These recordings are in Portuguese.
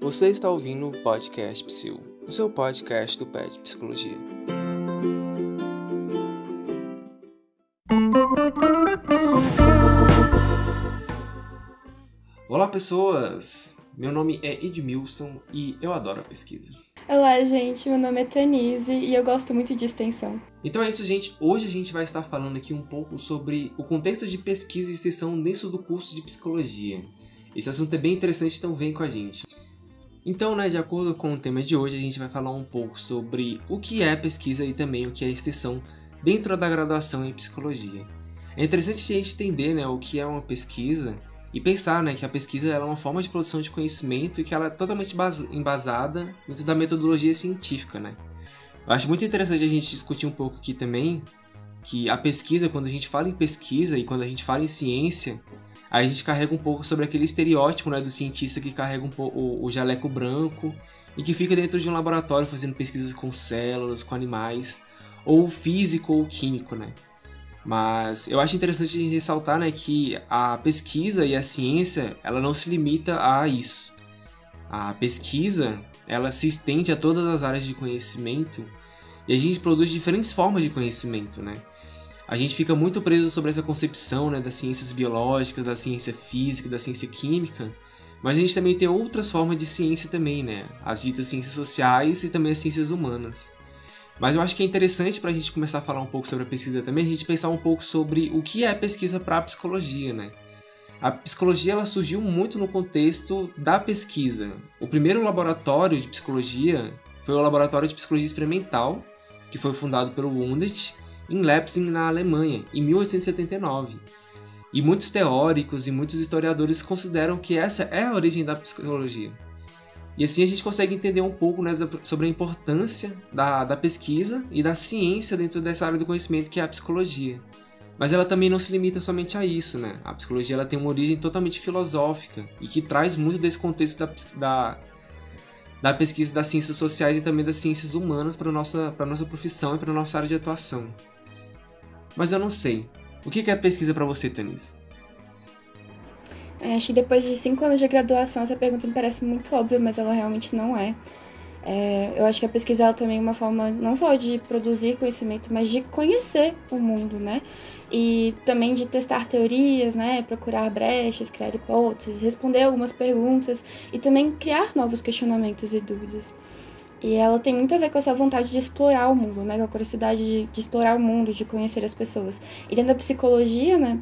Você está ouvindo o podcast Psil, o seu podcast do PET Psicologia. Olá, pessoas! Meu nome é Edmilson e eu adoro a pesquisa. Olá, gente. Meu nome é Tanise e eu gosto muito de extensão. Então é isso, gente. Hoje a gente vai estar falando aqui um pouco sobre o contexto de pesquisa e extensão dentro do curso de psicologia. Esse assunto é bem interessante, então vem com a gente. Então, né, de acordo com o tema de hoje, a gente vai falar um pouco sobre o que é pesquisa e também o que é extensão dentro da graduação em psicologia. É interessante a gente entender né, o que é uma pesquisa e pensar né, que a pesquisa é uma forma de produção de conhecimento e que ela é totalmente embasada dentro da metodologia científica. Né? Eu acho muito interessante a gente discutir um pouco aqui também que a pesquisa, quando a gente fala em pesquisa e quando a gente fala em ciência, a gente carrega um pouco sobre aquele estereótipo né, do cientista que carrega um pouco o, jaleco branco e que fica dentro de um laboratório fazendo pesquisas com células, com animais, ou físico ou químico, né? Mas eu acho interessante ressaltar né, que a pesquisa e a ciência ela não se limita a isso. A pesquisa ela se estende a todas as áreas de conhecimento e a gente produz diferentes formas de conhecimento, né? A gente fica muito preso sobre essa concepção né, das ciências biológicas, da ciência física, da ciência química, mas a gente também tem outras formas de ciência também, né? As ditas ciências sociais e também as ciências humanas. Mas eu acho que é interessante para a gente começar a falar um pouco sobre a pesquisa também, a gente pensar um pouco sobre o que é pesquisa para a psicologia, né? A psicologia ela surgiu muito no contexto da pesquisa. O primeiro laboratório de psicologia foi o Laboratório de Psicologia Experimental, que foi fundado pelo Wundt em Leipzig, na Alemanha, em 1879. E muitos teóricos e muitos historiadores consideram que essa é a origem da psicologia. E assim a gente consegue entender um pouco né, sobre a importância da, da pesquisa e da ciência dentro dessa área do conhecimento que é a psicologia. Mas ela também não se limita somente a isso, né? A psicologia ela tem uma origem totalmente filosófica e que traz muito desse contexto da, da, da pesquisa das ciências sociais e também das ciências humanas para a nossa, nossa profissão e para a nossa área de atuação. Mas eu não sei. O que é pesquisa para você, Tanise? É, acho que depois de cinco anos de graduação, essa pergunta me parece muito óbvia, mas ela realmente não é. é eu acho que a pesquisa ela também é uma forma não só de produzir conhecimento, mas de conhecer o mundo, né? E também de testar teorias, né? Procurar brechas, criar hipóteses, responder algumas perguntas e também criar novos questionamentos e dúvidas. E ela tem muito a ver com essa vontade de explorar o mundo, né? Com a curiosidade de, de explorar o mundo, de conhecer as pessoas. E dentro da psicologia, né?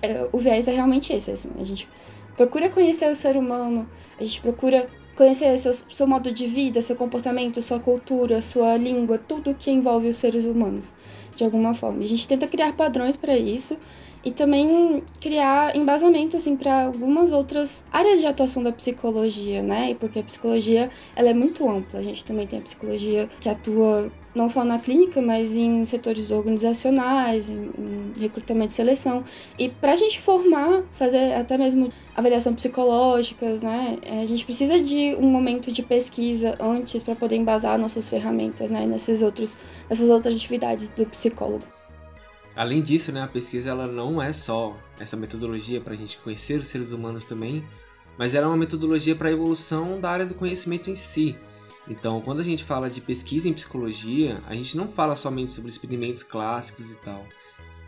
É, o viés é realmente esse, assim. A gente procura conhecer o ser humano, a gente procura conhecer seu, seu modo de vida, seu comportamento, sua cultura, sua língua, tudo que envolve os seres humanos, de alguma forma. A gente tenta criar padrões para isso e também criar embasamento assim para algumas outras áreas de atuação da psicologia, né? Porque a psicologia ela é muito ampla. A gente também tem a psicologia que atua não só na clínica, mas em setores organizacionais, em, em recrutamento e seleção. E para a gente formar, fazer até mesmo avaliação psicológicas, né? É, a gente precisa de um momento de pesquisa antes para poder embasar nossas ferramentas, né? Nessas, outros, nessas outras atividades do psicólogo. Além disso, né, a pesquisa ela não é só essa metodologia para a gente conhecer os seres humanos também, mas ela é uma metodologia para a evolução da área do conhecimento em si. Então, quando a gente fala de pesquisa em psicologia, a gente não fala somente sobre experimentos clássicos e tal.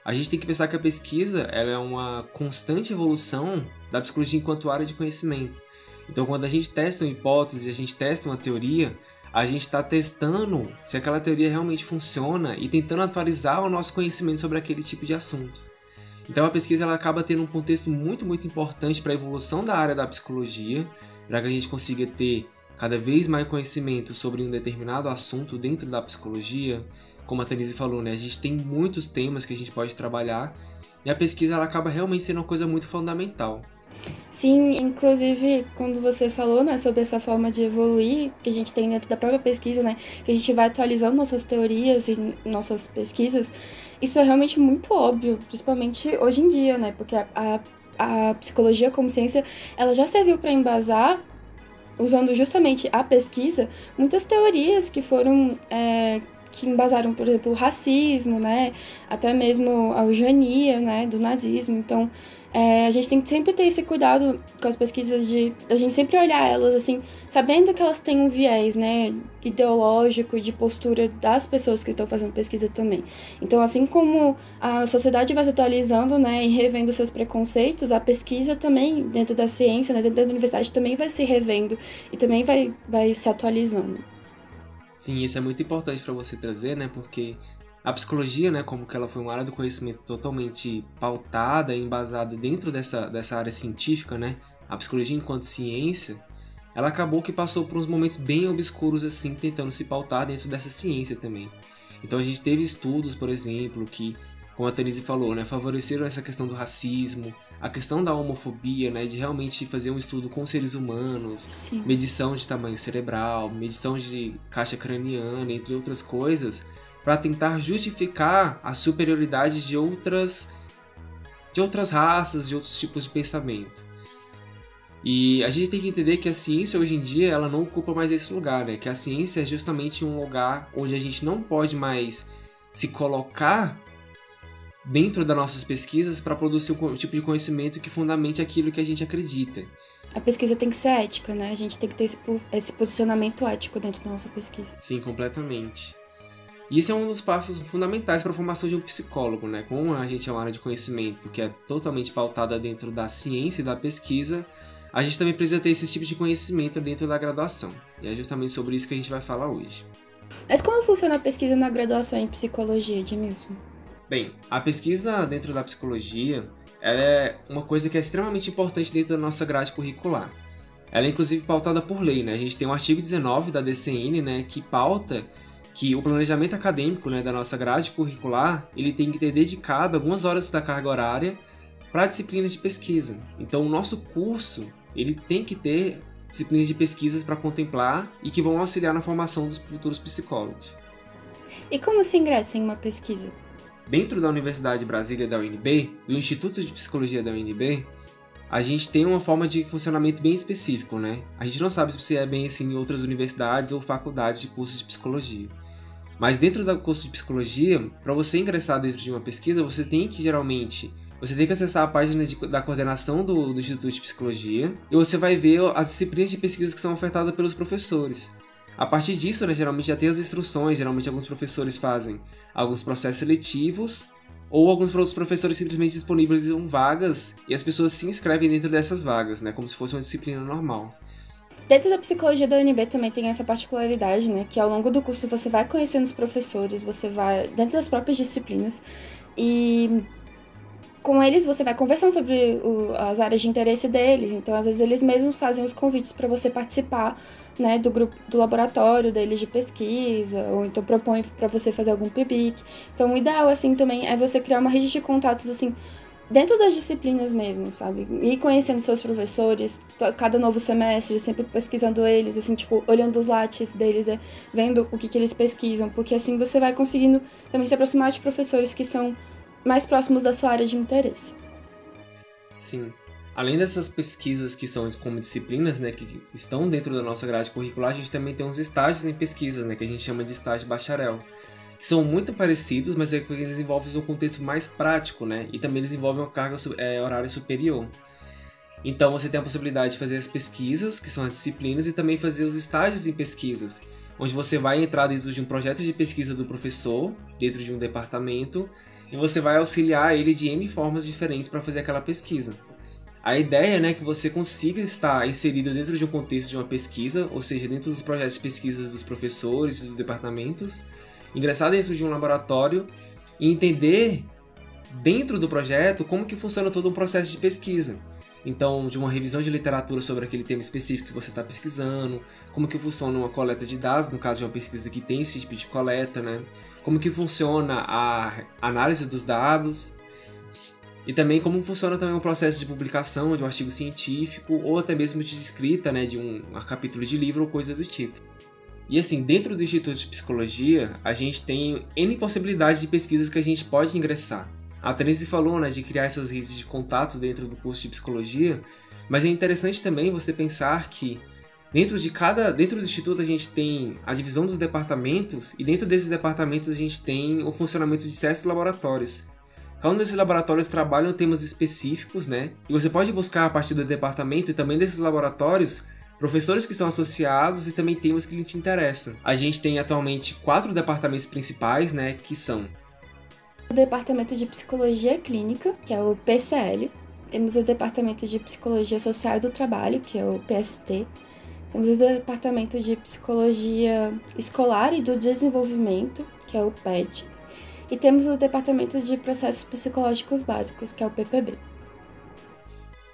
A gente tem que pensar que a pesquisa ela é uma constante evolução da psicologia enquanto área de conhecimento. Então, quando a gente testa uma hipótese, a gente testa uma teoria, a gente está testando se aquela teoria realmente funciona e tentando atualizar o nosso conhecimento sobre aquele tipo de assunto. Então a pesquisa ela acaba tendo um contexto muito, muito importante para a evolução da área da psicologia, para que a gente consiga ter cada vez mais conhecimento sobre um determinado assunto dentro da psicologia. Como a Tanise falou, né, a gente tem muitos temas que a gente pode trabalhar e a pesquisa ela acaba realmente sendo uma coisa muito fundamental. Sim, inclusive quando você falou, né, sobre essa forma de evoluir que a gente tem dentro da própria pesquisa, né, que a gente vai atualizando nossas teorias e nossas pesquisas, isso é realmente muito óbvio, principalmente hoje em dia, né, porque a, a, a psicologia como ciência, ela já serviu para embasar usando justamente a pesquisa, muitas teorias que foram é, que embasaram, por exemplo, o racismo, né, até mesmo a eugenia, né, do nazismo. Então, é, a gente tem que sempre ter esse cuidado com as pesquisas de a gente sempre olhar elas assim, sabendo que elas têm um viés, né, ideológico de postura das pessoas que estão fazendo pesquisa também. Então, assim como a sociedade vai se atualizando, né, e revendo seus preconceitos, a pesquisa também dentro da ciência, né, dentro da universidade também vai se revendo e também vai vai se atualizando. Sim, isso é muito importante para você trazer, né, porque a psicologia, né, como que ela foi uma área do conhecimento totalmente pautada e embasada dentro dessa, dessa área científica, né, a psicologia enquanto ciência, ela acabou que passou por uns momentos bem obscuros assim, tentando se pautar dentro dessa ciência também. Então a gente teve estudos, por exemplo, que, como a Tanise falou, né, favoreceram essa questão do racismo, a questão da homofobia, né, de realmente fazer um estudo com seres humanos, Sim. medição de tamanho cerebral, medição de caixa craniana, entre outras coisas, para tentar justificar a superioridade de outras de outras raças, de outros tipos de pensamento. E a gente tem que entender que a ciência hoje em dia ela não ocupa mais esse lugar, né? Que a ciência é justamente um lugar onde a gente não pode mais se colocar dentro das nossas pesquisas para produzir um tipo de conhecimento que fundamente aquilo que a gente acredita. A pesquisa tem que ser ética, né? A gente tem que ter esse, esse posicionamento ético dentro da nossa pesquisa. Sim, completamente. E esse é um dos passos fundamentais para a formação de um psicólogo, né? Como a gente é uma área de conhecimento que é totalmente pautada dentro da ciência e da pesquisa, a gente também precisa ter esse tipo de conhecimento dentro da graduação. E é justamente sobre isso que a gente vai falar hoje. Mas como funciona a pesquisa na graduação em psicologia, Edmilson? Bem, a pesquisa dentro da psicologia é uma coisa que é extremamente importante dentro da nossa grade curricular. Ela é inclusive pautada por lei, né? A gente tem o artigo 19 da DCN, né, que pauta que o planejamento acadêmico né, da nossa grade curricular ele tem que ter dedicado algumas horas da carga horária para disciplinas de pesquisa. Então, o nosso curso ele tem que ter disciplinas de pesquisas para contemplar e que vão auxiliar na formação dos futuros psicólogos. E como se ingressa em uma pesquisa? Dentro da Universidade de Brasília da UNB, do Instituto de Psicologia da UNB, a gente tem uma forma de funcionamento bem específico, né? A gente não sabe se é bem assim em outras universidades ou faculdades de cursos de psicologia. Mas dentro do curso de psicologia, para você ingressar dentro de uma pesquisa, você tem que geralmente você tem que acessar a página de, da coordenação do, do, Instituto de Psicologia e você vai ver as disciplinas de pesquisa que são ofertadas pelos professores. A partir disso, né, geralmente já tem as instruções, geralmente alguns professores fazem alguns processos seletivos ou alguns professores simplesmente disponibilizam vagas e as pessoas se inscrevem dentro dessas vagas, né, como se fosse uma disciplina normal. Dentro da psicologia da UNB também tem essa particularidade, né? Que ao longo do curso você vai conhecendo os professores, você vai dentro das próprias disciplinas e com eles você vai conversando sobre o, as áreas de interesse deles. Então, às vezes eles mesmos fazem os convites para você participar, né, do grupo do laboratório deles de pesquisa, ou então propõe para você fazer algum PIBIC. Então, o ideal assim também é você criar uma rede de contatos assim dentro das disciplinas mesmo, sabe? E conhecendo seus professores, cada novo semestre, sempre pesquisando eles, assim, tipo, olhando os lattes deles, é, vendo o que, que eles pesquisam, porque assim você vai conseguindo também se aproximar de professores que são mais próximos da sua área de interesse. Sim. Além dessas pesquisas que são como disciplinas, né, que estão dentro da nossa grade curricular, a gente também tem uns estágios em pesquisa, né, que a gente chama de estágio bacharel que são muito parecidos, mas é que eles envolvem um contexto mais prático, né? E também eles envolvem uma carga é, horária superior. Então você tem a possibilidade de fazer as pesquisas, que são as disciplinas, e também fazer os estágios em pesquisas, onde você vai entrar dentro de um projeto de pesquisa do professor, dentro de um departamento, e você vai auxiliar ele de N formas diferentes para fazer aquela pesquisa. A ideia né, é que você consiga estar inserido dentro de um contexto de uma pesquisa, ou seja, dentro dos projetos de pesquisa dos professores dos departamentos, ingressar dentro de um laboratório e entender dentro do projeto como que funciona todo um processo de pesquisa. Então, de uma revisão de literatura sobre aquele tema específico que você está pesquisando, como que funciona uma coleta de dados, no caso de uma pesquisa que tem esse tipo de coleta, né? Como que funciona a análise dos dados, e também como funciona também o processo de publicação de um artigo científico ou até mesmo de escrita, né, de um, um capítulo de livro ou coisa do tipo. E assim, dentro do Instituto de Psicologia, a gente tem N possibilidades de pesquisas que a gente pode ingressar. A Therese falou né, de criar essas redes de contato dentro do curso de Psicologia, mas é interessante também você pensar que dentro de cada dentro do instituto a gente tem a divisão dos departamentos e dentro desses departamentos a gente tem o funcionamento de certos laboratórios Cada um desses laboratórios trabalham temas específicos, né? E você pode buscar a partir do departamento e também desses laboratórios professores que estão associados e também temas que lhe te interessam. A gente tem atualmente quatro departamentos principais, né? Que são o Departamento de Psicologia Clínica, que é o PCL. Temos o Departamento de Psicologia Social e do Trabalho, que é o PST. Temos o Departamento de Psicologia Escolar e do Desenvolvimento, que é o PED. E temos o Departamento de Processos Psicológicos Básicos, que é o PPB.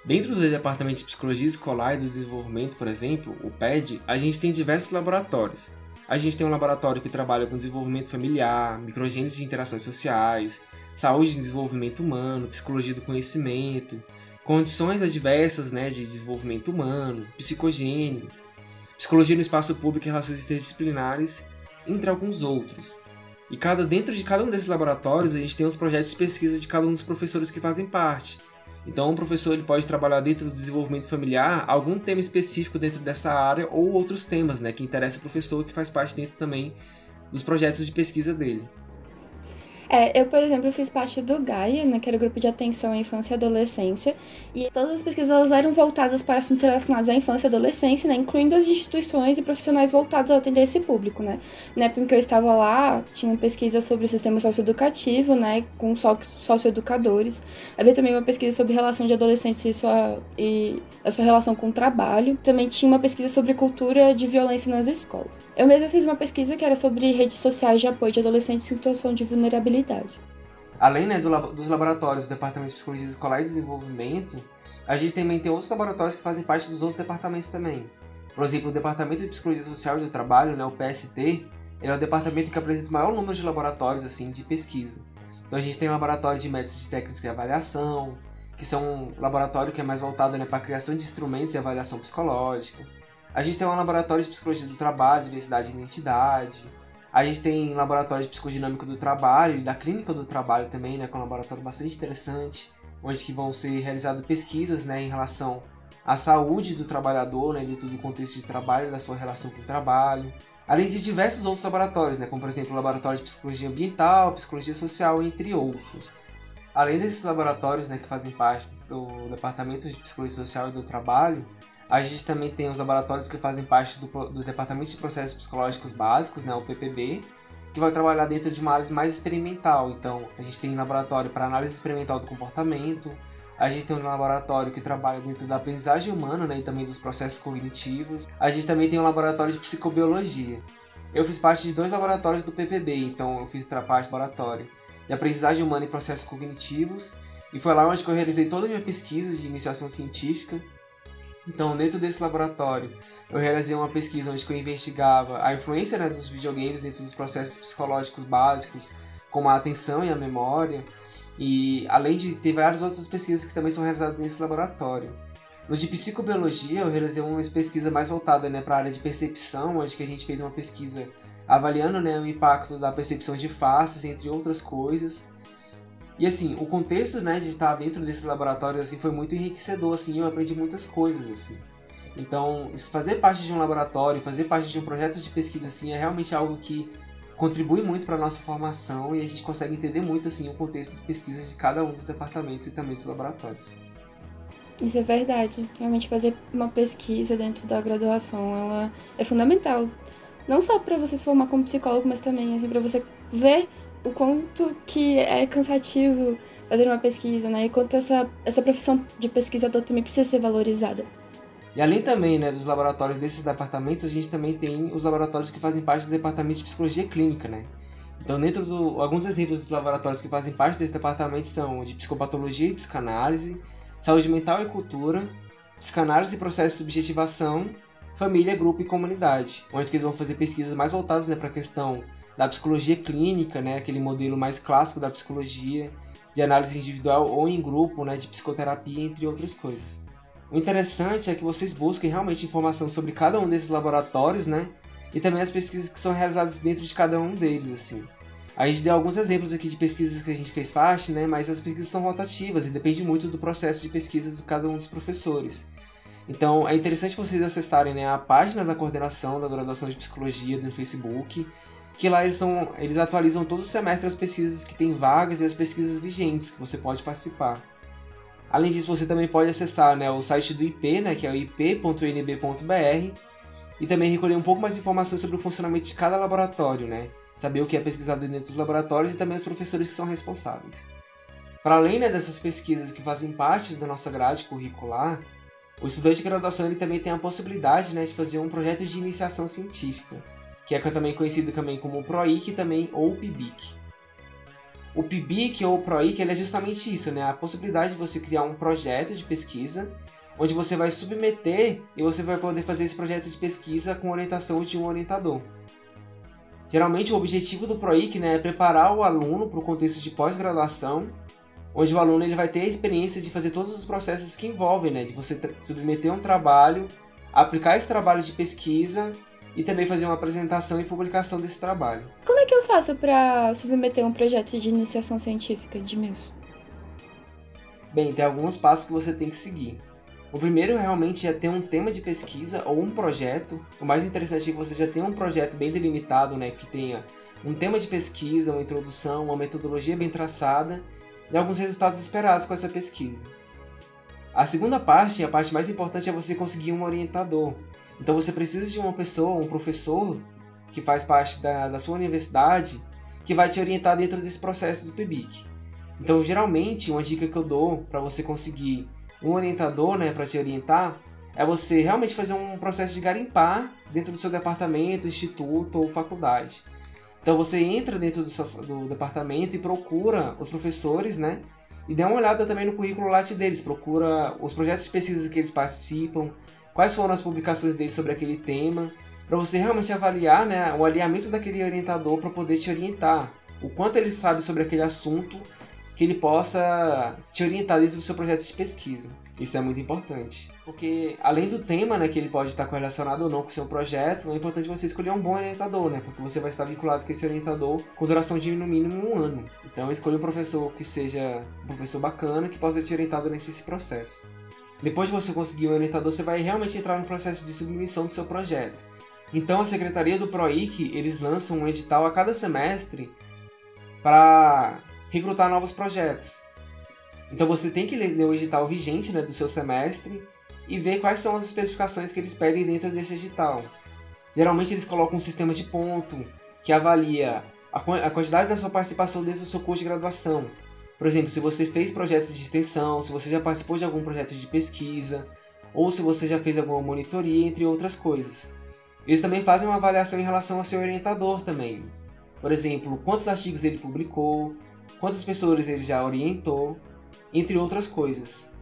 Dentro do Departamento de Psicologia Escolar e do Desenvolvimento, por exemplo, o PED, a gente tem diversos laboratórios. A gente tem um laboratório que trabalha com desenvolvimento familiar, microgênese de interações sociais, saúde e desenvolvimento humano, psicologia do conhecimento, condições adversas né, de desenvolvimento humano, psicogênese, psicologia no espaço público e relações interdisciplinares, entre alguns outros. E cada, dentro de cada um desses laboratórios, a gente tem os projetos de pesquisa de cada um dos professores que fazem parte. Então, o professor ele pode trabalhar dentro do desenvolvimento familiar algum tema específico dentro dessa área ou outros temas, né, que interessam o professor que faz parte dentro também dos projetos de pesquisa dele. É, eu, por exemplo, fiz parte do GAIA, né, que era o grupo de atenção à infância e adolescência, e todas as pesquisas elas eram voltadas para assuntos relacionados à infância e adolescência, né, incluindo as instituições e profissionais voltados a atender esse público, né. Na época em que eu estava lá, tinha pesquisa sobre o sistema socioeducativo, né, com socioeducadores. Havia também uma pesquisa sobre relação de adolescentes e, sua, e a sua relação com o trabalho. Também tinha uma pesquisa sobre cultura de violência nas escolas. Eu mesma fiz uma pesquisa que era sobre redes sociais de apoio de adolescentes em situação de vulnerabilidade Além né, do, dos laboratórios do Departamento de Psicologia Escolar e Desenvolvimento, a gente também tem outros laboratórios que fazem parte dos outros departamentos também. Por exemplo, o Departamento de Psicologia Social e do Trabalho, né, o PST, ele é o departamento que apresenta o maior número de laboratórios assim de pesquisa. Então a gente tem um laboratório de métodos de técnicas de avaliação, que são um laboratório que é mais voltado né, para a criação de instrumentos e avaliação psicológica. A gente tem um laboratório de psicologia do trabalho, diversidade e identidade. A gente tem laboratório de psicodinâmica do trabalho e da clínica do trabalho também, né, que é um laboratório bastante interessante, onde que vão ser realizadas pesquisas, né, em relação à saúde do trabalhador, né, dentro do contexto de trabalho, da sua relação com o trabalho. Além de diversos outros laboratórios, né, como por exemplo o laboratório de psicologia ambiental, psicologia social, entre outros. Além desses laboratórios, né, que fazem parte do departamento de psicologia social e do trabalho, a gente também tem os laboratórios que fazem parte do, do Departamento de Processos Psicológicos Básicos, né, o PPB, que vai trabalhar dentro de uma análise mais experimental. Então, a gente tem um laboratório para análise experimental do comportamento, a gente tem um laboratório que trabalha dentro da aprendizagem humana né, e também dos processos cognitivos. A gente também tem um laboratório de psicobiologia. Eu fiz parte de dois laboratórios do PPB, então eu fiz parte do laboratório de aprendizagem humana e processos cognitivos. E foi lá onde eu realizei toda a minha pesquisa de iniciação científica. Então, dentro desse laboratório, eu realizei uma pesquisa onde eu investigava a influência né, dos videogames dentro dos processos psicológicos básicos, como a atenção e a memória, e além de ter várias outras pesquisas que também são realizadas nesse laboratório. No de psicobiologia, eu realizei uma pesquisa mais voltada né, para a área de percepção, onde que a gente fez uma pesquisa avaliando né, o impacto da percepção de faces, entre outras coisas. E assim, o contexto, né, de estar dentro desses laboratórios assim foi muito enriquecedor, assim, eu aprendi muitas coisas, assim. Então, fazer parte de um laboratório, fazer parte de um projeto de pesquisa assim é realmente algo que contribui muito para a nossa formação e a gente consegue entender muito assim o contexto de pesquisa de cada um dos departamentos e também dos laboratórios. Isso é verdade. Realmente fazer uma pesquisa dentro da graduação, ela é fundamental. Não só para você se formar como psicólogo, mas também assim para você ver o quanto que é cansativo fazer uma pesquisa, né? E quanto essa, essa profissão de pesquisador também precisa ser valorizada. E além também né, dos laboratórios desses departamentos, a gente também tem os laboratórios que fazem parte do departamento de psicologia clínica, né? Então, dentro do alguns exemplos dos laboratórios que fazem parte desse departamento são de psicopatologia e psicanálise, saúde mental e cultura, psicanálise e processo de subjetivação, família, grupo e comunidade, onde eles vão fazer pesquisas mais voltadas né, para a questão da psicologia clínica, né, aquele modelo mais clássico da psicologia, de análise individual ou em grupo, né, de psicoterapia, entre outras coisas. O interessante é que vocês busquem realmente informação sobre cada um desses laboratórios, né, e também as pesquisas que são realizadas dentro de cada um deles, assim. A gente deu alguns exemplos aqui de pesquisas que a gente fez parte, né, mas as pesquisas são rotativas e depende muito do processo de pesquisa de cada um dos professores. Então é interessante vocês acessarem né, a página da coordenação da graduação de psicologia no Facebook que lá eles, são, eles atualizam todo semestre as pesquisas que têm vagas e as pesquisas vigentes que você pode participar. Além disso, você também pode acessar né, o site do IP, né, que é o ip.unb.br, e também recolher um pouco mais de informações sobre o funcionamento de cada laboratório, né? Saber o que é pesquisado dentro dos laboratórios e também os professores que são responsáveis. Para além né, dessas pesquisas que fazem parte da nossa grade curricular, o estudante de graduação ele também tem a possibilidade né, de fazer um projeto de iniciação científica, que é também conhecido também como PROIC também ou PIBIC. O PIBIC ou PROIC ele é justamente isso, né, a possibilidade de você criar um projeto de pesquisa onde você vai submeter e você vai poder fazer esse projeto de pesquisa com orientação de um orientador. Geralmente o objetivo do PROIC né, é preparar o aluno para o contexto de pós-graduação, onde o aluno ele vai ter a experiência de fazer todos os processos que envolvem, né, de você submeter um trabalho, aplicar esse trabalho de pesquisa e também fazer uma apresentação e publicação desse trabalho. Como é que eu faço para submeter um projeto de iniciação científica de MEUS? Bem, tem alguns passos que você tem que seguir. O primeiro realmente é ter um tema de pesquisa ou um projeto. O mais interessante é que você já tenha um projeto bem delimitado, né, que tenha um tema de pesquisa, uma introdução, uma metodologia bem traçada e alguns resultados esperados com essa pesquisa. A segunda parte, a parte mais importante, é você conseguir um orientador. Então você precisa de uma pessoa, um professor que faz parte da, da sua universidade que vai te orientar dentro desse processo do PIBIC. Então, geralmente, uma dica que eu dou para você conseguir um orientador, né, para te orientar, é você realmente fazer um processo de garimpar dentro do seu departamento, instituto ou faculdade. Então você entra dentro do, seu, do departamento e procura os professores, né? E dá uma olhada também no currículo Latte deles, procura os projetos de pesquisa que eles participam, quais foram as publicações deles sobre aquele tema, para você realmente avaliar né, o alinhamento daquele orientador para poder te orientar, o quanto ele sabe sobre aquele assunto que ele possa te orientar dentro do seu projeto de pesquisa. Isso é muito importante. Porque além do tema, né, que ele pode estar correlacionado ou não com o seu projeto, é importante você escolher um bom orientador, né? Porque você vai estar vinculado com esse orientador com duração de no mínimo um ano. Então escolha um professor que seja um professor bacana, que possa te orientar durante esse processo. Depois de você conseguir um orientador, você vai realmente entrar no processo de submissão do seu projeto. Então a secretaria do PROIC, eles lançam um edital a cada semestre para recrutar novos projetos. Então você tem que ler o edital vigente né, do seu semestre e ver quais são as especificações que eles pedem dentro desse edital. Geralmente eles colocam um sistema de ponto que avalia a quantidade da sua participação dentro do seu curso de graduação. Por exemplo, se você fez projetos de extensão, se você já participou de algum projeto de pesquisa, ou se você já fez alguma monitoria, entre outras coisas. Eles também fazem uma avaliação em relação ao seu orientador também. Por exemplo, quantos artigos ele publicou, quantas pessoas ele já orientou, entre outras coisas.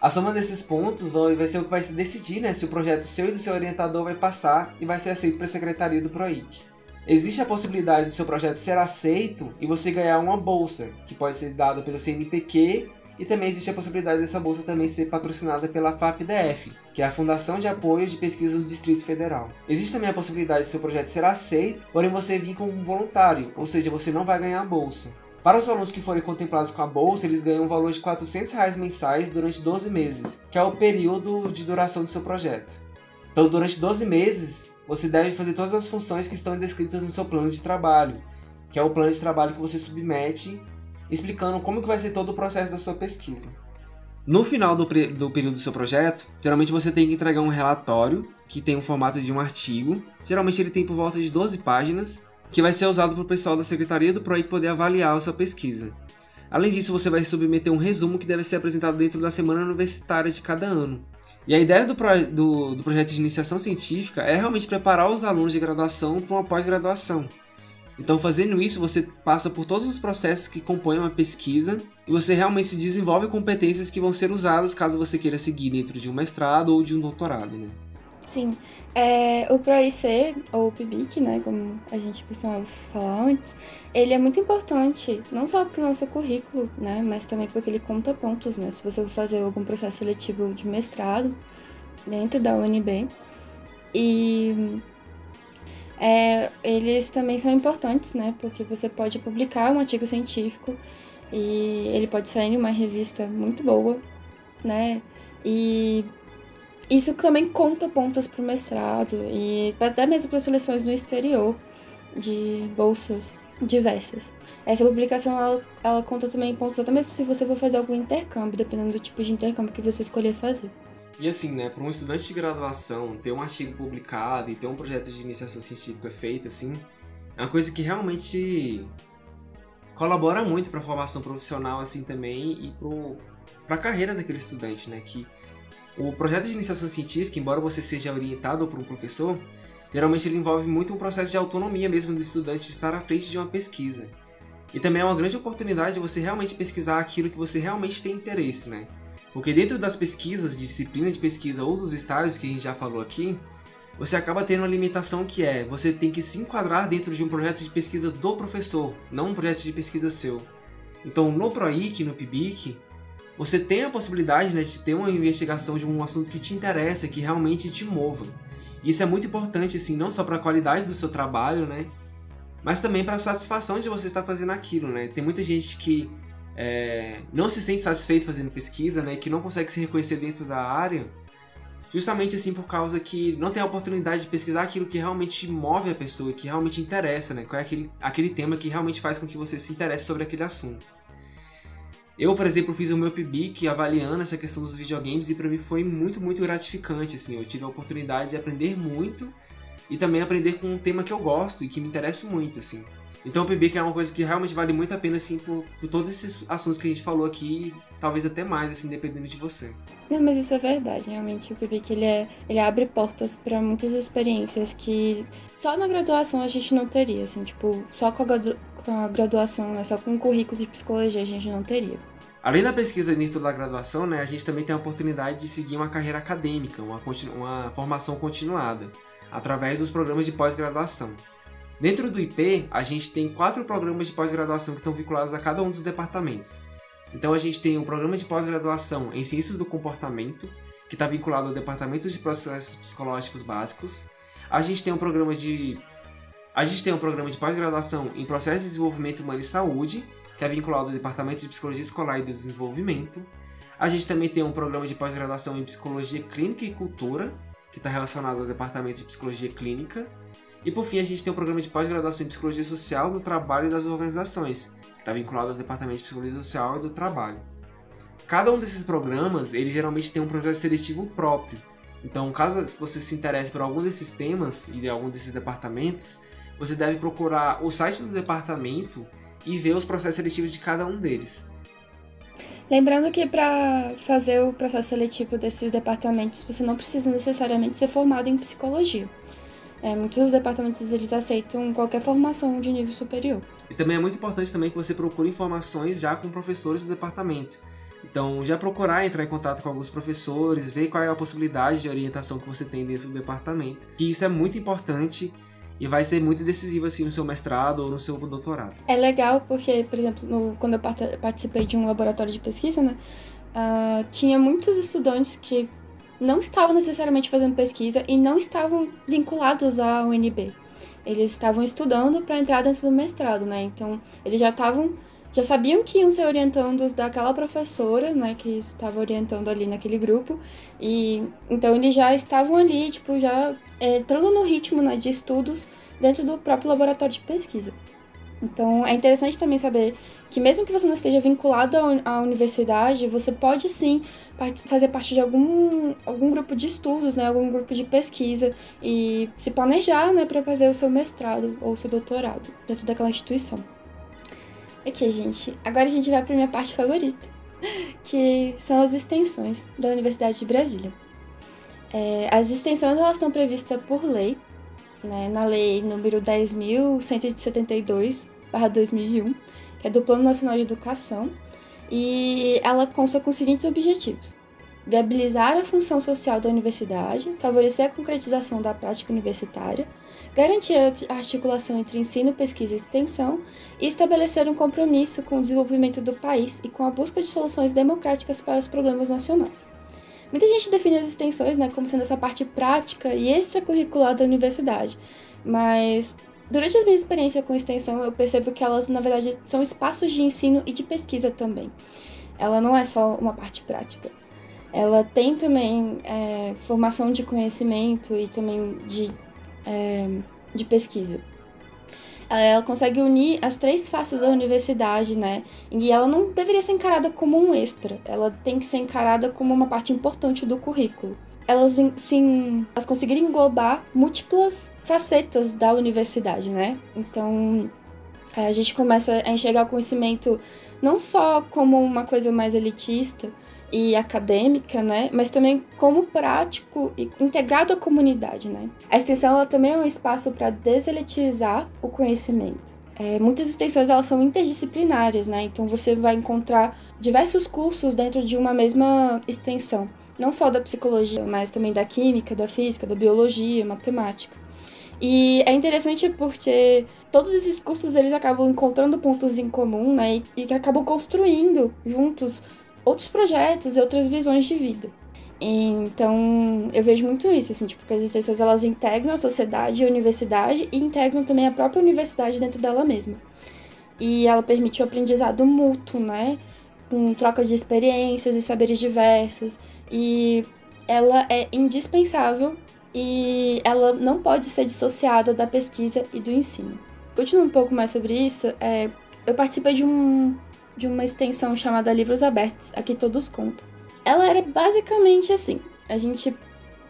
A soma desses pontos vai ser o que vai se decidir né, se o projeto seu e do seu orientador vai passar e vai ser aceito para a secretaria do PROIC. Existe a possibilidade de seu projeto ser aceito e você ganhar uma bolsa, que pode ser dada pelo CNPq, e também existe a possibilidade dessa bolsa também ser patrocinada pela FAPDF, que é a Fundação de Apoio de Pesquisa do Distrito Federal. Existe também a possibilidade de seu projeto ser aceito, porém você vir como um voluntário, ou seja, você não vai ganhar a bolsa. Para os alunos que forem contemplados com a bolsa, eles ganham um valor de 400 reais mensais durante 12 meses, que é o período de duração do seu projeto. Então, durante 12 meses, você deve fazer todas as funções que estão descritas no seu plano de trabalho, que é o plano de trabalho que você submete, explicando como que vai ser todo o processo da sua pesquisa. No final do, do período do seu projeto, geralmente você tem que entregar um relatório que tem o formato de um artigo. Geralmente ele tem por volta de 12 páginas que vai ser usado para o pessoal da Secretaria do PROIC poder avaliar a sua pesquisa. Além disso, você vai submeter um resumo que deve ser apresentado dentro da semana universitária de cada ano. E a ideia do, pro, do, do projeto de iniciação científica é realmente preparar os alunos de graduação para uma pós-graduação. Então, fazendo isso, você passa por todos os processos que compõem uma pesquisa e você realmente se desenvolve competências que vão ser usadas caso você queira seguir dentro de um mestrado ou de um doutorado. Né? Sim. É, o ProIC, ou PIBIC, né, como a gente costumava falar antes, ele é muito importante, não só para o nosso currículo, né, mas também porque ele conta pontos, né, se você for fazer algum processo seletivo de mestrado dentro da UNB. E é, eles também são importantes, né, porque você pode publicar um artigo científico e ele pode sair em uma revista muito boa, né, e isso também conta pontos para o mestrado e até mesmo para seleções no exterior. de bolsas diversas. Essa publicação ela, ela conta também pontos até mesmo se você for fazer algum intercâmbio, dependendo do tipo de intercâmbio que você escolher fazer. E assim, né, para um estudante de graduação ter um artigo publicado e ter um projeto de iniciação científica feito assim, é uma coisa que realmente colabora muito para a formação profissional assim também e para a carreira daquele estudante, né, que o projeto de iniciação científica, embora você seja orientado por um professor, geralmente ele envolve muito um processo de autonomia mesmo do estudante de estar à frente de uma pesquisa. E também é uma grande oportunidade de você realmente pesquisar aquilo que você realmente tem interesse, né? Porque dentro das pesquisas, disciplina de pesquisa ou dos estágios que a gente já falou aqui, você acaba tendo uma limitação que é você tem que se enquadrar dentro de um projeto de pesquisa do professor, não um projeto de pesquisa seu. Então, no PROIC, no PIBIC, você tem a possibilidade né, de ter uma investigação de um assunto que te interessa, que realmente te mova. Isso é muito importante, assim, não só para a qualidade do seu trabalho, né? Mas também para a satisfação de você estar fazendo aquilo, né? Tem muita gente que é, não se sente satisfeito fazendo pesquisa, né? Que não consegue se reconhecer dentro da área, justamente assim por causa que não tem a oportunidade de pesquisar aquilo que realmente move a pessoa, que realmente interessa, né? Qual é aquele, aquele tema que realmente faz com que você se interesse sobre aquele assunto. Eu, por exemplo, fiz o meu PIBIC avaliando essa questão dos videogames e para mim foi muito, muito gratificante, assim. Eu tive a oportunidade de aprender muito e também aprender com um tema que eu gosto e que me interessa muito, assim. Então o PIBIC é uma coisa que realmente vale muito a pena, assim, por, por todos esses assuntos que a gente falou aqui, talvez até mais, assim, dependendo de você. Não, mas isso é verdade, realmente. O PIBIC, ele, é, ele abre portas para muitas experiências que só na graduação a gente não teria, assim, tipo, só com a, com a graduação, né, só com o currículo de psicologia a gente não teria. Além da pesquisa início da graduação, né, a gente também tem a oportunidade de seguir uma carreira acadêmica, uma, uma formação continuada, através dos programas de pós-graduação. Dentro do IP, a gente tem quatro programas de pós-graduação que estão vinculados a cada um dos departamentos. Então a gente tem um programa de pós-graduação em Ciências do Comportamento, que está vinculado ao Departamento de Processos Psicológicos Básicos. A gente tem um programa de a gente tem um programa de pós-graduação em Processos de Desenvolvimento Humano e Saúde, que é vinculado ao Departamento de Psicologia Escolar e do Desenvolvimento. A gente também tem um programa de pós-graduação em Psicologia Clínica e Cultura, que está relacionado ao Departamento de Psicologia Clínica. E por fim, a gente tem um programa de pós-graduação em Psicologia Social do Trabalho e das Organizações, que está vinculado ao Departamento de Psicologia Social e do Trabalho. Cada um desses programas, ele geralmente tem um processo seletivo próprio. Então, caso você se interesse por algum desses temas e de algum desses departamentos, você deve procurar o site do departamento e ver os processos seletivos de cada um deles. Lembrando que para fazer o processo seletivo desses departamentos, você não precisa necessariamente ser formado em psicologia. É, muitos departamentos eles aceitam qualquer formação de nível superior. E também é muito importante também que você procure informações já com professores do departamento. Então, já procurar entrar em contato com alguns professores, ver qual é a possibilidade de orientação que você tem dentro do departamento. Que isso é muito importante e vai ser muito decisivo assim no seu mestrado ou no seu doutorado. É legal porque, por exemplo, no, quando eu participei de um laboratório de pesquisa, né, uh, tinha muitos estudantes que não estavam necessariamente fazendo pesquisa e não estavam vinculados à UNB. Eles estavam estudando para entrar dentro do mestrado, né? Então, eles já estavam já sabiam que iam ser orientandos daquela professora, né, que estava orientando ali naquele grupo, e então eles já estavam ali, tipo, já é, entrando no ritmo, né, de estudos dentro do próprio laboratório de pesquisa. Então é interessante também saber que mesmo que você não esteja vinculado à universidade, você pode sim fazer parte de algum, algum grupo de estudos, né, algum grupo de pesquisa e se planejar, né, para fazer o seu mestrado ou o seu doutorado dentro daquela instituição. Ok, gente. Agora a gente vai para minha parte favorita, que são as extensões da Universidade de Brasília. É, as extensões elas estão previstas por lei, né, na lei número 10.172/2001, que é do Plano Nacional de Educação, e ela consta com os seguintes objetivos: viabilizar a função social da universidade, favorecer a concretização da prática universitária, garantir a articulação entre ensino, pesquisa e extensão e estabelecer um compromisso com o desenvolvimento do país e com a busca de soluções democráticas para os problemas nacionais. Muita gente define as extensões né, como sendo essa parte prática e extracurricular da universidade, mas durante a minha experiência com extensão eu percebo que elas, na verdade, são espaços de ensino e de pesquisa também. Ela não é só uma parte prática. Ela tem também é, formação de conhecimento e também de é, de pesquisa. ela consegue unir as três faces da universidade, né? E ela não deveria ser encarada como um extra, ela tem que ser encarada como uma parte importante do currículo. Elas, sim, elas conseguiram englobar múltiplas facetas da universidade, né? Então, a gente começa a enxergar o conhecimento não só como uma coisa mais elitista, e acadêmica, né? Mas também como prático e integrado à comunidade, né? A extensão ela também é um espaço para deselitizar o conhecimento. É, muitas extensões elas são interdisciplinares, né? Então você vai encontrar diversos cursos dentro de uma mesma extensão, não só da psicologia, mas também da química, da física, da biologia, matemática. E é interessante porque todos esses cursos eles acabam encontrando pontos em comum, né? E, e acabam construindo juntos outros projetos e outras visões de vida. Então, eu vejo muito isso, assim, tipo, que as extensões elas integram a sociedade e a universidade e integram também a própria universidade dentro dela mesma. E ela permite o aprendizado mútuo, né? Com troca de experiências e saberes diversos. E ela é indispensável e ela não pode ser dissociada da pesquisa e do ensino. Continuando um pouco mais sobre isso, é, eu participei de um de uma extensão chamada Livros Abertos, aqui todos contam. Ela era basicamente assim: a gente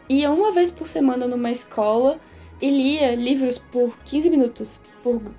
ia uma vez por semana numa escola e lia livros por 15 minutos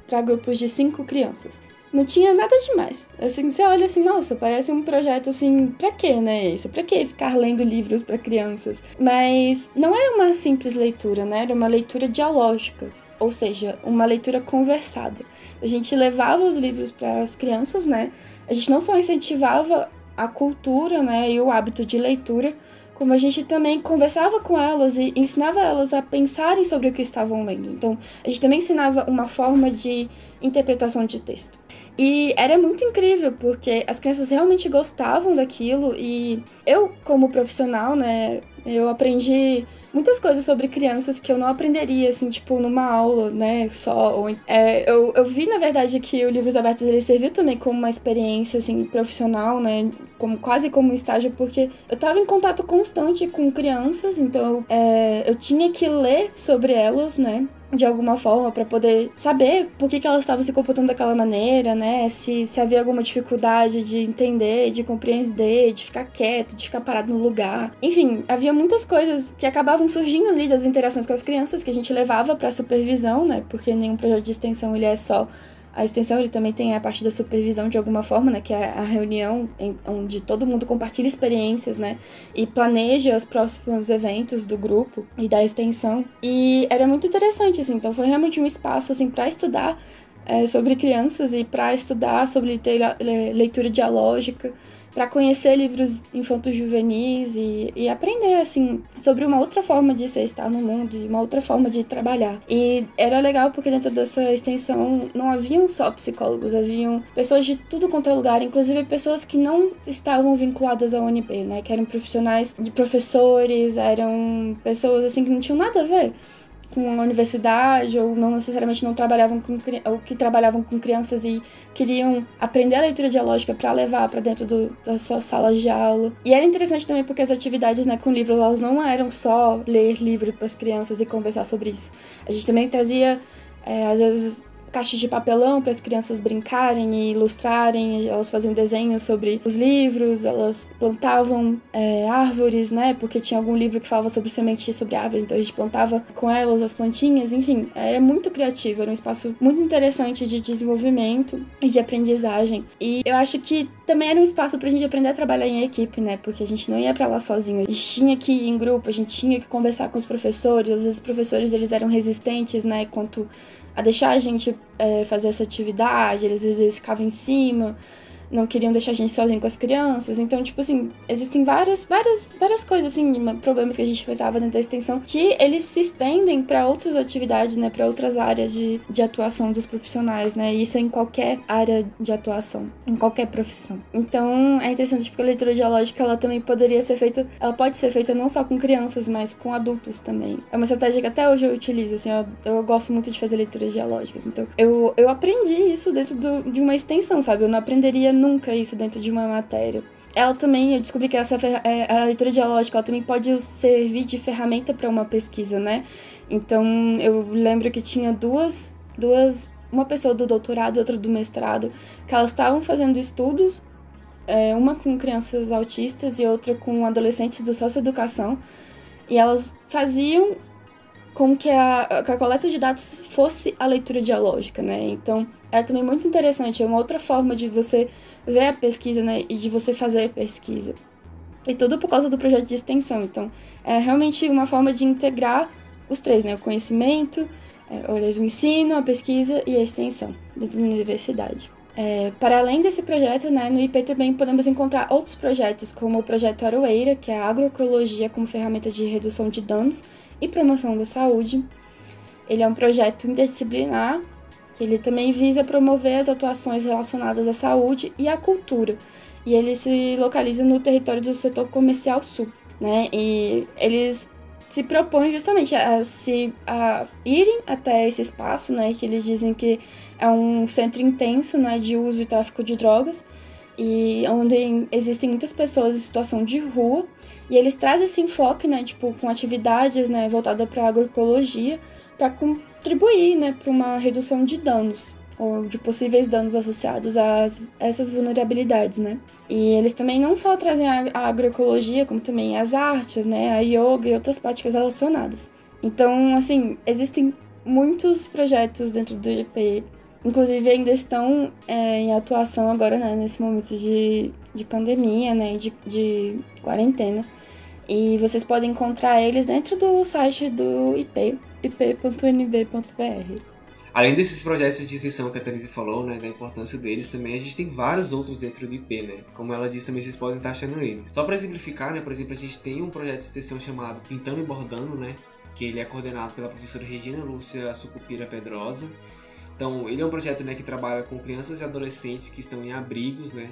para grupos de cinco crianças. Não tinha nada demais. Assim, você olha assim, nossa, parece um projeto assim, pra quê, né? Isso? Pra que ficar lendo livros para crianças? Mas não era uma simples leitura, né? Era uma leitura dialógica, ou seja, uma leitura conversada. A gente levava os livros para as crianças, né? A gente não só incentivava a cultura né, e o hábito de leitura, como a gente também conversava com elas e ensinava elas a pensarem sobre o que estavam lendo. Então, a gente também ensinava uma forma de interpretação de texto. E era muito incrível, porque as crianças realmente gostavam daquilo e eu, como profissional, né, eu aprendi muitas coisas sobre crianças que eu não aprenderia, assim, tipo, numa aula, né, só. Ou, é, eu, eu vi, na verdade, que o Livros Abertos, ele serviu também como uma experiência, assim, profissional, né, como, quase como estágio, porque eu tava em contato constante com crianças, então é, eu tinha que ler sobre elas, né, de alguma forma para poder saber por que, que elas estavam se comportando daquela maneira, né? Se, se havia alguma dificuldade de entender, de compreender, de ficar quieto, de ficar parado no lugar. Enfim, havia muitas coisas que acabavam surgindo ali das interações com as crianças que a gente levava para supervisão, né? Porque nenhum projeto de extensão ele é só a extensão ele também tem a parte da supervisão de alguma forma, né, que é a reunião em, onde todo mundo compartilha experiências, né, e planeja os próximos eventos do grupo e da extensão. E era muito interessante, assim, então foi realmente um espaço assim para estudar é, sobre crianças e para estudar sobre leitura dialógica para conhecer livros infantos juvenis e, e aprender assim sobre uma outra forma de ser estar no mundo e uma outra forma de trabalhar. E era legal porque dentro dessa extensão não haviam só psicólogos, haviam pessoas de tudo quanto é lugar, inclusive pessoas que não estavam vinculadas à UNB, né, que eram profissionais de professores, eram pessoas assim que não tinham nada a ver com a universidade ou não necessariamente não trabalhavam com ou que trabalhavam com crianças e queriam aprender a leitura dialógica para levar para dentro do, da sua sala de aula. E era interessante também porque as atividades né, com livros elas não eram só ler livro para as crianças e conversar sobre isso. A gente também trazia é, às vezes caixas de papelão para as crianças brincarem e ilustrarem. Elas faziam desenhos sobre os livros, elas plantavam é, árvores, né? Porque tinha algum livro que falava sobre sementes sobre árvores, então a gente plantava com elas as plantinhas. Enfim, é muito criativo, era um espaço muito interessante de desenvolvimento e de aprendizagem. E eu acho que também era um espaço pra gente aprender a trabalhar em equipe, né? Porque a gente não ia para lá sozinho. A gente tinha que ir em grupo, a gente tinha que conversar com os professores. Às vezes os professores eles eram resistentes, né? Quanto a deixar a gente é, fazer essa atividade, eles às vezes ficavam em cima não queriam deixar a gente sozinho com as crianças. Então, tipo assim, existem várias, várias, várias coisas, assim, problemas que a gente enfrentava dentro da extensão que eles se estendem para outras atividades, né, para outras áreas de, de atuação dos profissionais, né? E isso é em qualquer área de atuação, em qualquer profissão. Então, é interessante porque a leitura dialógica ela também poderia ser feita, ela pode ser feita não só com crianças, mas com adultos também. É uma estratégia que até hoje eu utilizo, assim, eu, eu gosto muito de fazer leituras dialógicas. Então, eu, eu aprendi isso dentro do, de uma extensão, sabe? Eu não aprenderia nunca isso dentro de uma matéria. Ela também, eu descobri que essa é, a leitura dialógica ela também pode servir de ferramenta para uma pesquisa, né? Então, eu lembro que tinha duas, duas uma pessoa do doutorado, outra do mestrado, que elas estavam fazendo estudos, é, uma com crianças autistas e outra com adolescentes do socioeducação, e elas faziam com que a, que a coleta de dados fosse a leitura dialógica, né? Então, era também muito interessante, é uma outra forma de você ver a pesquisa, né, e de você fazer a pesquisa. E tudo por causa do projeto de extensão. Então, é realmente uma forma de integrar os três, né? O conhecimento, é, o ensino, a pesquisa e a extensão dentro da universidade. É, para além desse projeto, né, no IP também podemos encontrar outros projetos, como o projeto Aroeira, que é a agroecologia como ferramenta de redução de danos e promoção da saúde. Ele é um projeto interdisciplinar, que ele também visa promover as atuações relacionadas à saúde e à cultura, e ele se localiza no território do setor comercial sul, né? E eles se propõem justamente a se a irem até esse espaço, né? Que eles dizem que é um centro intenso, né? De uso e tráfico de drogas e onde existem muitas pessoas em situação de rua e eles trazem esse enfoque, né? Tipo com atividades, né? Voltada para agroecologia para contribuir, né? Para uma redução de danos ou de possíveis danos associados a essas vulnerabilidades, né? E eles também não só trazem a agroecologia, como também as artes, né, a yoga e outras práticas relacionadas. Então, assim, existem muitos projetos dentro do IP, inclusive ainda estão é, em atuação agora, né, nesse momento de, de pandemia, né, de, de quarentena. E vocês podem encontrar eles dentro do site do IP, ip.nb.br. Além desses projetos de extensão que a Tanise falou, né, da importância deles, também a gente tem vários outros dentro do IP, né? Como ela disse, também vocês podem estar achando eles. Só para exemplificar, né, por exemplo, a gente tem um projeto de extensão chamado Pintando e Bordando, né? Que ele é coordenado pela professora Regina Lúcia Sucupira Pedrosa. Então, ele é um projeto, né, que trabalha com crianças e adolescentes que estão em abrigos, né?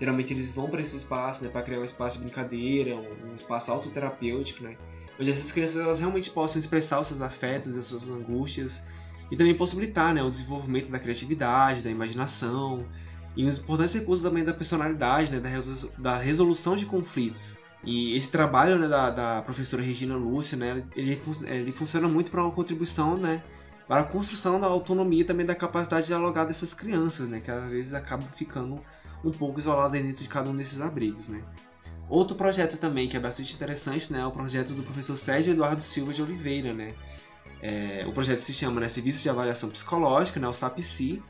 Geralmente eles vão para esse espaço, né, para criar um espaço de brincadeira, um, um espaço autoterapêutico, né? Onde essas crianças elas realmente possam expressar os seus afetos, as suas angústias, e também possibilitar né, o desenvolvimento da criatividade, da imaginação e os importantes recursos também da personalidade, né, da, resolução de conflitos. E esse trabalho né, da, da, professora Regina Lúcia, né, ele, ele funciona muito para uma contribuição né, para a construção da autonomia e também da capacidade de dialogar dessas crianças, né, que às vezes acabam ficando um pouco isoladas dentro de cada um desses abrigos. Né. Outro projeto também que é bastante interessante né, é o projeto do professor Sérgio Eduardo Silva de Oliveira, né, é, o projeto se chama né, Serviço de Avaliação Psicológica, né, o SAPC,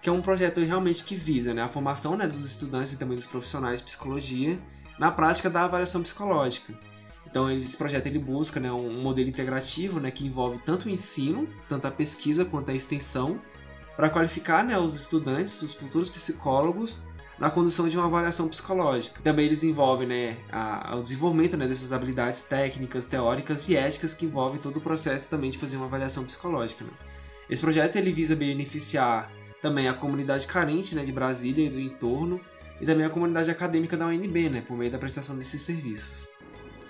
que é um projeto realmente que visa né, a formação né, dos estudantes e também dos profissionais de psicologia na prática da avaliação psicológica. Então esse projeto ele busca né, um modelo integrativo né, que envolve tanto o ensino, tanto a pesquisa quanto a extensão, para qualificar né, os estudantes, os futuros psicólogos na condução de uma avaliação psicológica. Também eles envolvem né, a, o desenvolvimento né, dessas habilidades técnicas, teóricas e éticas que envolvem todo o processo também de fazer uma avaliação psicológica. Né. Esse projeto ele visa beneficiar também a comunidade carente né, de Brasília e do entorno e também a comunidade acadêmica da UNB, né, por meio da prestação desses serviços.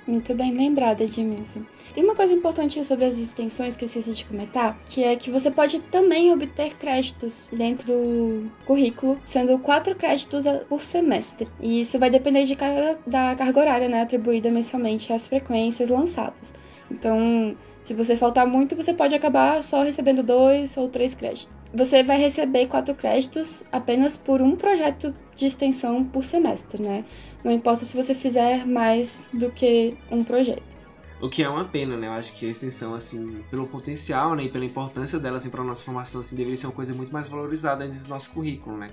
Muito bem lembrada, Edmilson. Tem uma coisa importante sobre as extensões que eu esqueci de comentar, que é que você pode também obter créditos dentro do currículo, sendo quatro créditos por semestre. E isso vai depender de carga, da carga horária, né, atribuída mensalmente às frequências lançadas. Então, se você faltar muito, você pode acabar só recebendo dois ou três créditos. Você vai receber quatro créditos apenas por um projeto de extensão por semestre, né? Não importa se você fizer mais do que um projeto. O que é uma pena, né? Eu acho que a extensão, assim, pelo potencial né, e pela importância dela assim, para a nossa formação, assim, deveria ser uma coisa muito mais valorizada dentro do nosso currículo, né?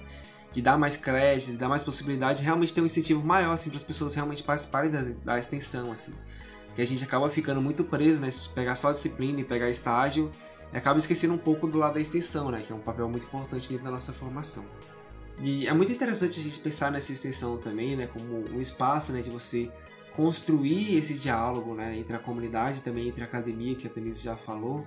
De dar mais créditos, de dar mais possibilidade, de realmente ter um incentivo maior, assim, para as pessoas realmente participarem da, da extensão, assim. Que a gente acaba ficando muito preso, né? Se pegar só disciplina e pegar estágio, acaba esquecendo um pouco do lado da extensão, né? Que é um papel muito importante dentro da nossa formação. E é muito interessante a gente pensar nessa extensão também, né, como um espaço, né, de você construir esse diálogo, né, entre a comunidade também entre a academia, que a Denise já falou,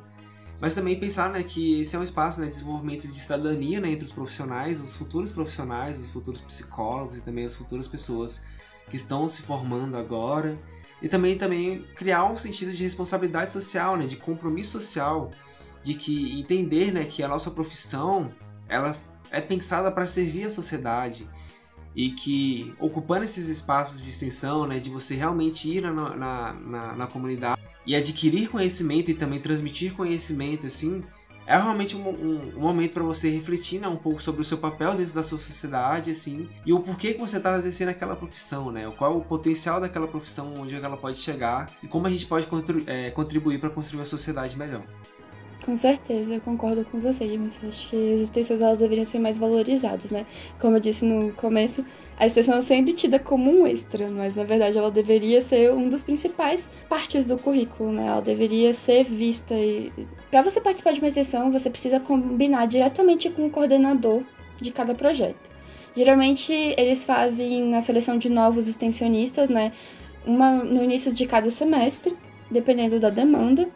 mas também pensar, né, que esse é um espaço, né, de desenvolvimento de cidadania, né, entre os profissionais, os futuros profissionais, os futuros psicólogos e também as futuras pessoas que estão se formando agora, e também também criar um sentido de responsabilidade social, né, de compromisso social, de que entender, né, que a nossa profissão, ela é pensada para servir a sociedade e que ocupando esses espaços de extensão, né, de você realmente ir na, na, na, na comunidade e adquirir conhecimento e também transmitir conhecimento, assim, é realmente um, um, um momento para você refletir né, um pouco sobre o seu papel dentro da sua sociedade, assim, e o porquê que você está exercendo aquela profissão, né? Qual é o potencial daquela profissão, onde ela pode chegar e como a gente pode é, contribuir para construir uma sociedade melhor. Com certeza, eu concordo com você, James. Acho que as extensões elas deveriam ser mais valorizadas, né? Como eu disse no começo, a extensão é sempre tida como um extra, mas na verdade ela deveria ser um dos principais partes do currículo, né? Ela deveria ser vista e para você participar de uma extensão, você precisa combinar diretamente com o coordenador de cada projeto. Geralmente eles fazem a seleção de novos extensionistas, né? Uma no início de cada semestre, dependendo da demanda.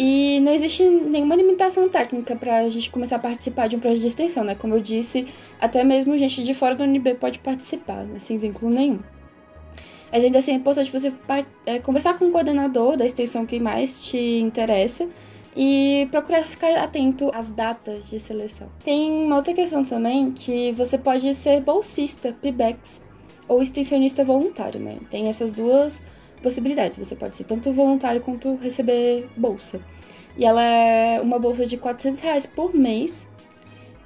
E não existe nenhuma limitação técnica para a gente começar a participar de um projeto de extensão, né? Como eu disse, até mesmo gente de fora do UNB pode participar, né? sem vínculo nenhum. Mas ainda assim é importante você é, conversar com o coordenador da extensão que mais te interessa e procurar ficar atento às datas de seleção. Tem uma outra questão também que você pode ser bolsista, PIBEX, ou extensionista voluntário, né? Tem essas duas possibilidades. Você pode ser tanto voluntário quanto receber bolsa. E ela é uma bolsa de 400 reais por mês.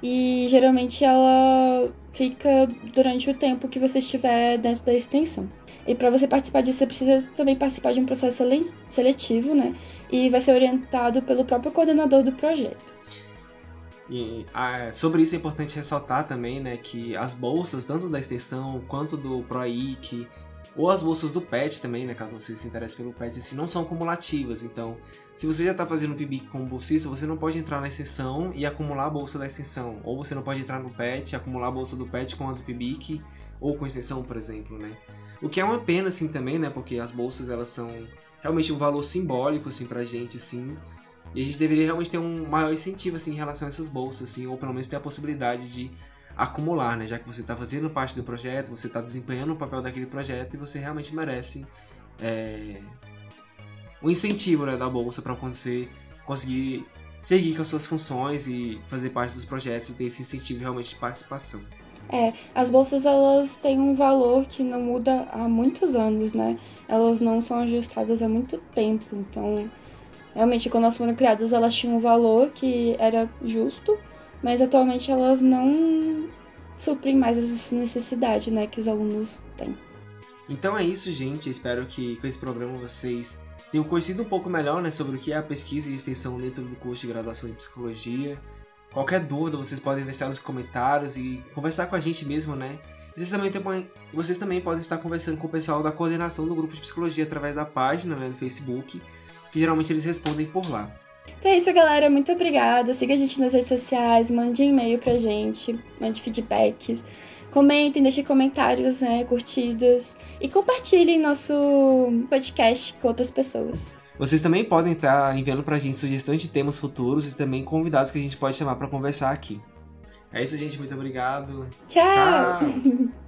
E geralmente ela fica durante o tempo que você estiver dentro da extensão. E para você participar disso, você precisa também participar de um processo seletivo, né? E vai ser orientado pelo próprio coordenador do projeto. E, ah, sobre isso é importante ressaltar também, né, que as bolsas, tanto da extensão quanto do PROIC, ou as bolsas do PET também, né, caso você se interesse pelo PET, assim, não são cumulativas. Então, se você já está fazendo PIBIC como bolsista, você não pode entrar na extensão e acumular a bolsa da extensão. Ou você não pode entrar no PET e acumular a bolsa do PET com a do PIBIC ou com extensão, por exemplo, né. O que é uma pena, assim, também, né, porque as bolsas, elas são realmente um valor simbólico, assim, pra gente, assim. E a gente deveria realmente ter um maior incentivo, assim, em relação a essas bolsas, assim, ou pelo menos ter a possibilidade de acumular, né? Já que você está fazendo parte do projeto, você está desempenhando o papel daquele projeto e você realmente merece é, um incentivo né, da bolsa para você conseguir seguir com as suas funções e fazer parte dos projetos e ter esse incentivo realmente de participação. É, as bolsas elas têm um valor que não muda há muitos anos, né? Elas não são ajustadas há muito tempo, então realmente quando elas foram criadas elas tinham um valor que era justo mas atualmente elas não suprem mais essa necessidade né, que os alunos têm. Então é isso, gente. Espero que com esse programa vocês tenham conhecido um pouco melhor né, sobre o que é a pesquisa e extensão dentro do curso de graduação em psicologia. Qualquer dúvida vocês podem deixar nos comentários e conversar com a gente mesmo, né? Vocês também, tem, vocês também podem estar conversando com o pessoal da coordenação do grupo de psicologia através da página né, do Facebook, que geralmente eles respondem por lá. Então é isso, galera. Muito obrigada. Siga a gente nas redes sociais, mande e-mail pra gente, mande feedbacks. Comentem, deixem comentários, né, curtidas. E compartilhem nosso podcast com outras pessoas. Vocês também podem estar enviando pra gente sugestões de temas futuros e também convidados que a gente pode chamar para conversar aqui. É isso, gente. Muito obrigado. Tchau. Tchau.